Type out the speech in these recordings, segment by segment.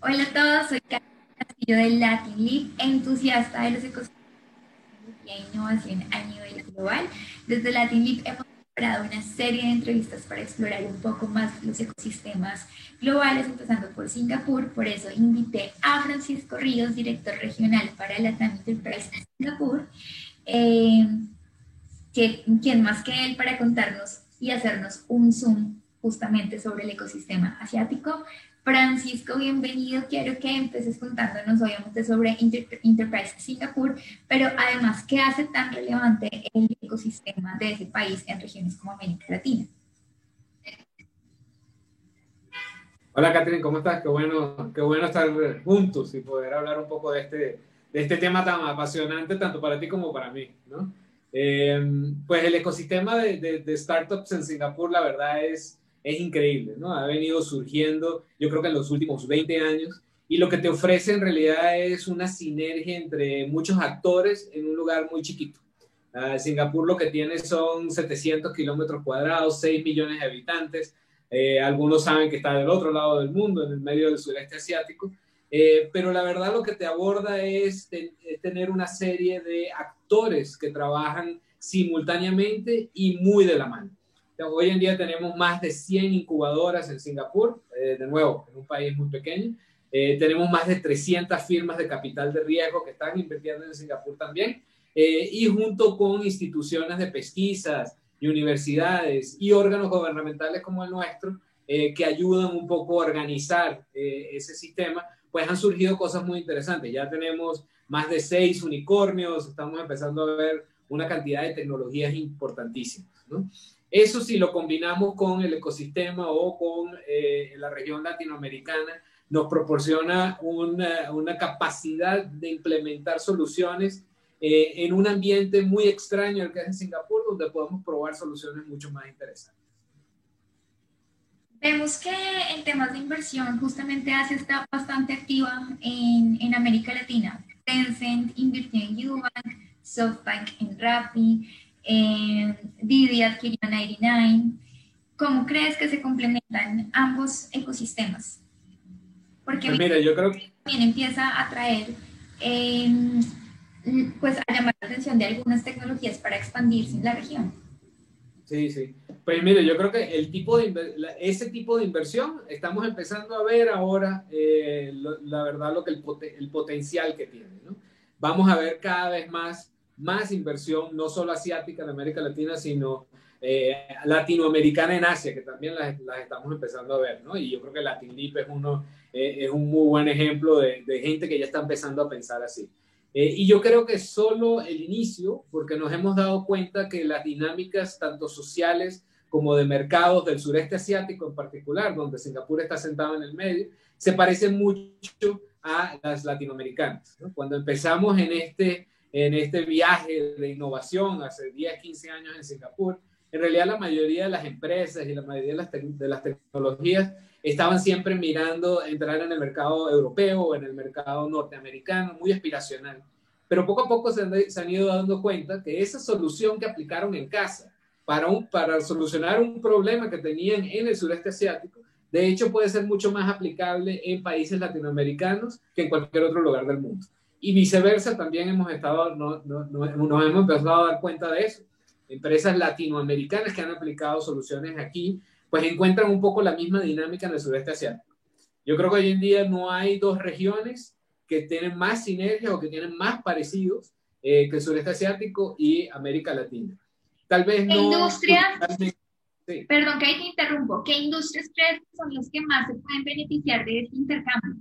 Hola a todos, soy Carlos Castillo de Latin Leap, entusiasta de los ecosistemas e innovación a nivel global. Desde Latin Leap hemos preparado una serie de entrevistas para explorar un poco más los ecosistemas globales, empezando por Singapur. Por eso invité a Francisco Ríos, director regional para Latam Enterprise Singapur. Eh, que, ¿Quién más que él para contarnos y hacernos un zoom justamente sobre el ecosistema asiático? Francisco, bienvenido. Quiero que empieces contándonos obviamente sobre Enterprise Singapur, pero además, ¿qué hace tan relevante el ecosistema de ese país en regiones como América Latina? Hola, Catherine, ¿cómo estás? Qué bueno, qué bueno estar juntos y poder hablar un poco de este, de este tema tan apasionante, tanto para ti como para mí, ¿no? Eh, pues el ecosistema de, de startups en Singapur, la verdad es es increíble, ¿no? Ha venido surgiendo, yo creo que en los últimos 20 años, y lo que te ofrece en realidad es una sinergia entre muchos actores en un lugar muy chiquito. Uh, Singapur lo que tiene son 700 kilómetros cuadrados, 6 millones de habitantes. Eh, algunos saben que está del otro lado del mundo, en el medio del sureste asiático. Eh, pero la verdad lo que te aborda es tener una serie de actores que trabajan simultáneamente y muy de la mano. Hoy en día tenemos más de 100 incubadoras en Singapur, eh, de nuevo, en un país muy pequeño. Eh, tenemos más de 300 firmas de capital de riesgo que están invirtiendo en Singapur también. Eh, y junto con instituciones de pesquisas y universidades y órganos gubernamentales como el nuestro, que ayudan un poco a organizar ese sistema, pues han surgido cosas muy interesantes. Ya tenemos más de seis unicornios, estamos empezando a ver una cantidad de tecnologías importantísimas. ¿no? Eso si lo combinamos con el ecosistema o con eh, la región latinoamericana, nos proporciona una, una capacidad de implementar soluciones eh, en un ambiente muy extraño, el que es en Singapur, donde podemos probar soluciones mucho más interesantes. Vemos que en temas de inversión, justamente Asia está bastante activa en, en América Latina. Tencent invirtió en Ubank, SoftBank en Rappi, eh, Didi adquirió 99. ¿Cómo crees que se complementan ambos ecosistemas? Porque pues mira, yo creo que también empieza a atraer, em, pues a llamar la atención de algunas tecnologías para expandirse en la región. Sí, sí. Pues mire, yo creo que el tipo de ese tipo de inversión estamos empezando a ver ahora, eh, la verdad, lo que el, el potencial que tiene. ¿no? Vamos a ver cada vez más más inversión, no solo asiática en América Latina, sino eh, latinoamericana en Asia, que también las, las, estamos empezando a ver, ¿no? Y yo creo que Latin Leap es, uno, eh, es un muy buen ejemplo de, de, gente que ya está empezando a pensar así. Eh, y yo creo que solo el inicio, porque nos hemos dado cuenta que las dinámicas tanto sociales como de mercados del sureste asiático en particular, donde Singapur está sentado en el medio, se parecen mucho a las latinoamericanas. ¿no? Cuando empezamos en este en este viaje de innovación hace 10, 15 años en Singapur, en realidad la mayoría de las empresas y la mayoría de las, tecnologías estaban siempre mirando entrar en el mercado europeo o en el mercado norteamericano, muy aspiracional. Pero poco a poco se han, se han, ido dando cuenta que esa solución que aplicaron en casa para, para solucionar un problema que tenían en el sureste asiático, de hecho puede ser mucho más aplicable en países latinoamericanos que en cualquier otro lugar del mundo. Y viceversa, también hemos estado, no, no, nos hemos empezado a dar cuenta de eso. Empresas latinoamericanas que han aplicado soluciones aquí, pues encuentran un poco la misma dinámica en el sureste asiático. Yo creo que hoy en día no hay dos regiones que tienen más sinergia o que tienen más parecidos eh, que el sureste asiático y América Latina. Tal vez no. Industria. Sí. Perdón que ahí te interrumpo. ¿Qué industrias crees son las que más se pueden beneficiar de este intercambio?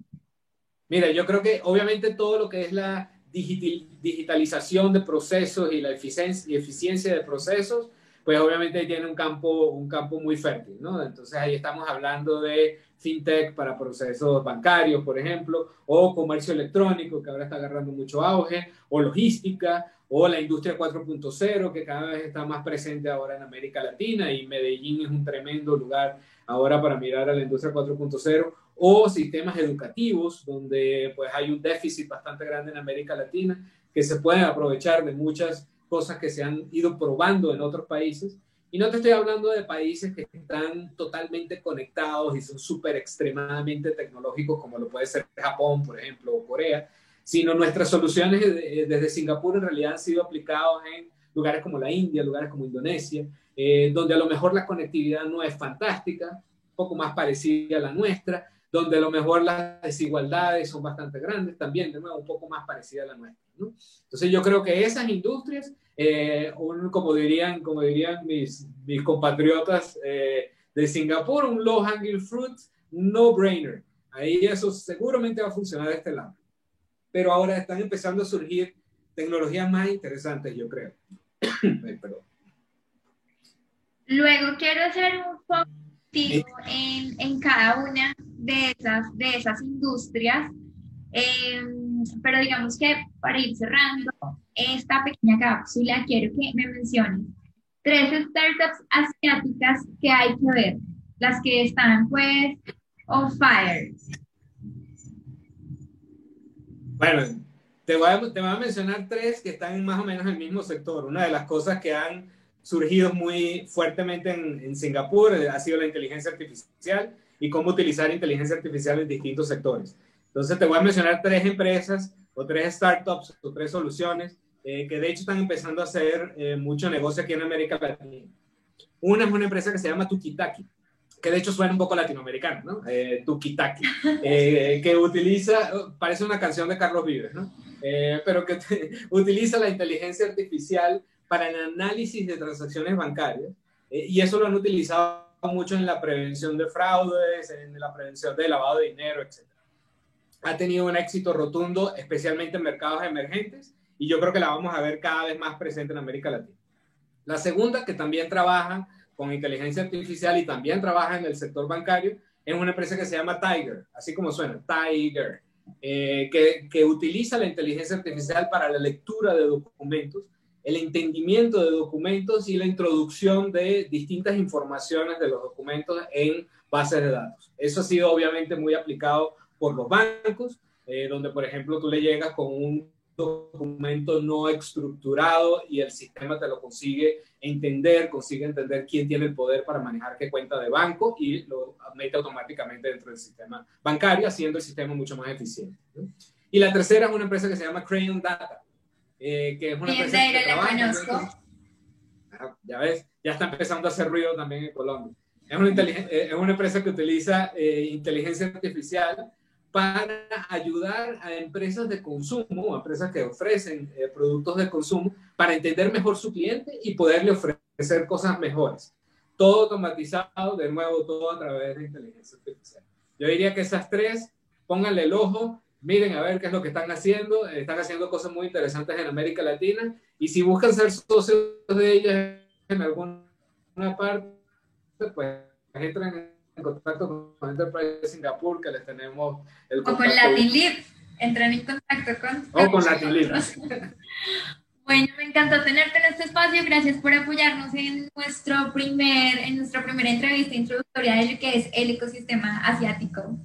Mira, yo creo que obviamente todo lo que es la digitalización de procesos y la eficiencia, y eficiencia de procesos, pues obviamente tiene un campo, un campo muy fértil, ¿no? Entonces ahí estamos hablando de fintech para procesos bancarios, por ejemplo, o comercio electrónico, que ahora está agarrando mucho auge, o logística, o la industria 4.0, que cada vez está más presente ahora en América Latina, y Medellín es un tremendo lugar ahora para mirar a la industria 4.0, o sistemas educativos, donde pues hay un déficit bastante grande en América Latina, que se pueden aprovechar de muchas cosas que se han ido probando en otros países. Y no te estoy hablando de países que están totalmente conectados y son súper extremadamente tecnológicos, como lo puede ser Japón, por ejemplo, o Corea, sino nuestras soluciones desde Singapur en realidad han sido aplicadas en lugares como la India, lugares como Indonesia, eh, donde a lo mejor la conectividad no es fantástica, un poco más parecida a la nuestra, donde a lo mejor las desigualdades son bastante grandes, también, de nuevo, un poco más parecida a la nuestra. ¿no? Entonces yo creo que esas industrias, eh, como dirían, como dirían mis, mis compatriotas eh, de Singapur, un low hanging fruit, un no-brainer. Ahí eso seguramente va a funcionar de este lado. Pero ahora están empezando a surgir tecnologías más interesantes, yo creo. perdón. Luego quiero hacer un poco en, en cada una de esas, de esas industrias. Em, pero digamos que para ir cerrando esta pequeña cápsula, quiero que me menciones tres startups asiáticas que hay que ver, las que están pues on fire. Bueno, te voy, a, te voy a mencionar tres que están más o menos en el mismo sector. Una de las cosas que han surgido muy fuertemente en, en Singapur eh, ha sido la inteligencia artificial y cómo utilizar inteligencia artificial en distintos sectores. Entonces te voy a mencionar tres empresas o tres startups o tres soluciones eh, que de hecho están empezando a hacer eh, mucho negocio aquí en América Latina. Una es una empresa que se llama Tukitaki, que de hecho suena un poco latinoamericano, ¿no? Eh, Tukitaki, que utiliza, parece una canción de Carlos Vives, ¿no? pero que utiliza la inteligencia artificial para el análisis de transacciones bancarias y eso lo han utilizado mucho en la prevención de fraudes, en la prevención de lavado de dinero, etc. Ha tenido un éxito rotundo, especialmente en mercados emergentes, y yo creo que la vamos a ver cada vez más presente en América Latina. La segunda, que también trabaja con inteligencia artificial y también trabaja en el sector bancario, es una empresa que se llama Tiger, así como suena, Tiger, eh, que utiliza la inteligencia artificial para la lectura de documentos el entendimiento de documentos y la introducción de distintas informaciones de los documentos en bases de datos. Eso ha sido obviamente muy aplicado por los bancos, eh, donde por ejemplo tú le llegas con un documento no estructurado y el sistema te lo consigue entender, consigue entender quién tiene el poder para manejar qué cuenta de banco y lo mete automáticamente dentro del sistema bancario, haciendo el sistema mucho más eficiente. Y la tercera es una empresa que se llama Crayon Data, eh, que es una empresa que trabaja, ah, ya ves, ya está empezando a hacer ruido también en Colombia. Es una, eh, es una empresa que utiliza eh, inteligencia artificial para ayudar a empresas de consumo, empresas que ofrecen productos de consumo, para entender mejor su cliente y poderle ofrecer cosas mejores. Todo automatizado, de nuevo, todo a través de inteligencia artificial. Yo diría que esas tres, pónganle el ojo, miren a ver qué es lo que están haciendo, están haciendo cosas muy interesantes en América Latina y si buscan ser socios de ellas en alguna parte, pues entren en contacto con Enterprise Singapur, que les tenemos el contacto. O con Latin entren en contacto con... O con Latin Bueno, me encantó tenerte en este espacio. Gracias por apoyarnos en nuestro primer, en nuestra primera entrevista introductoria de lo que es el ecosistema asiático.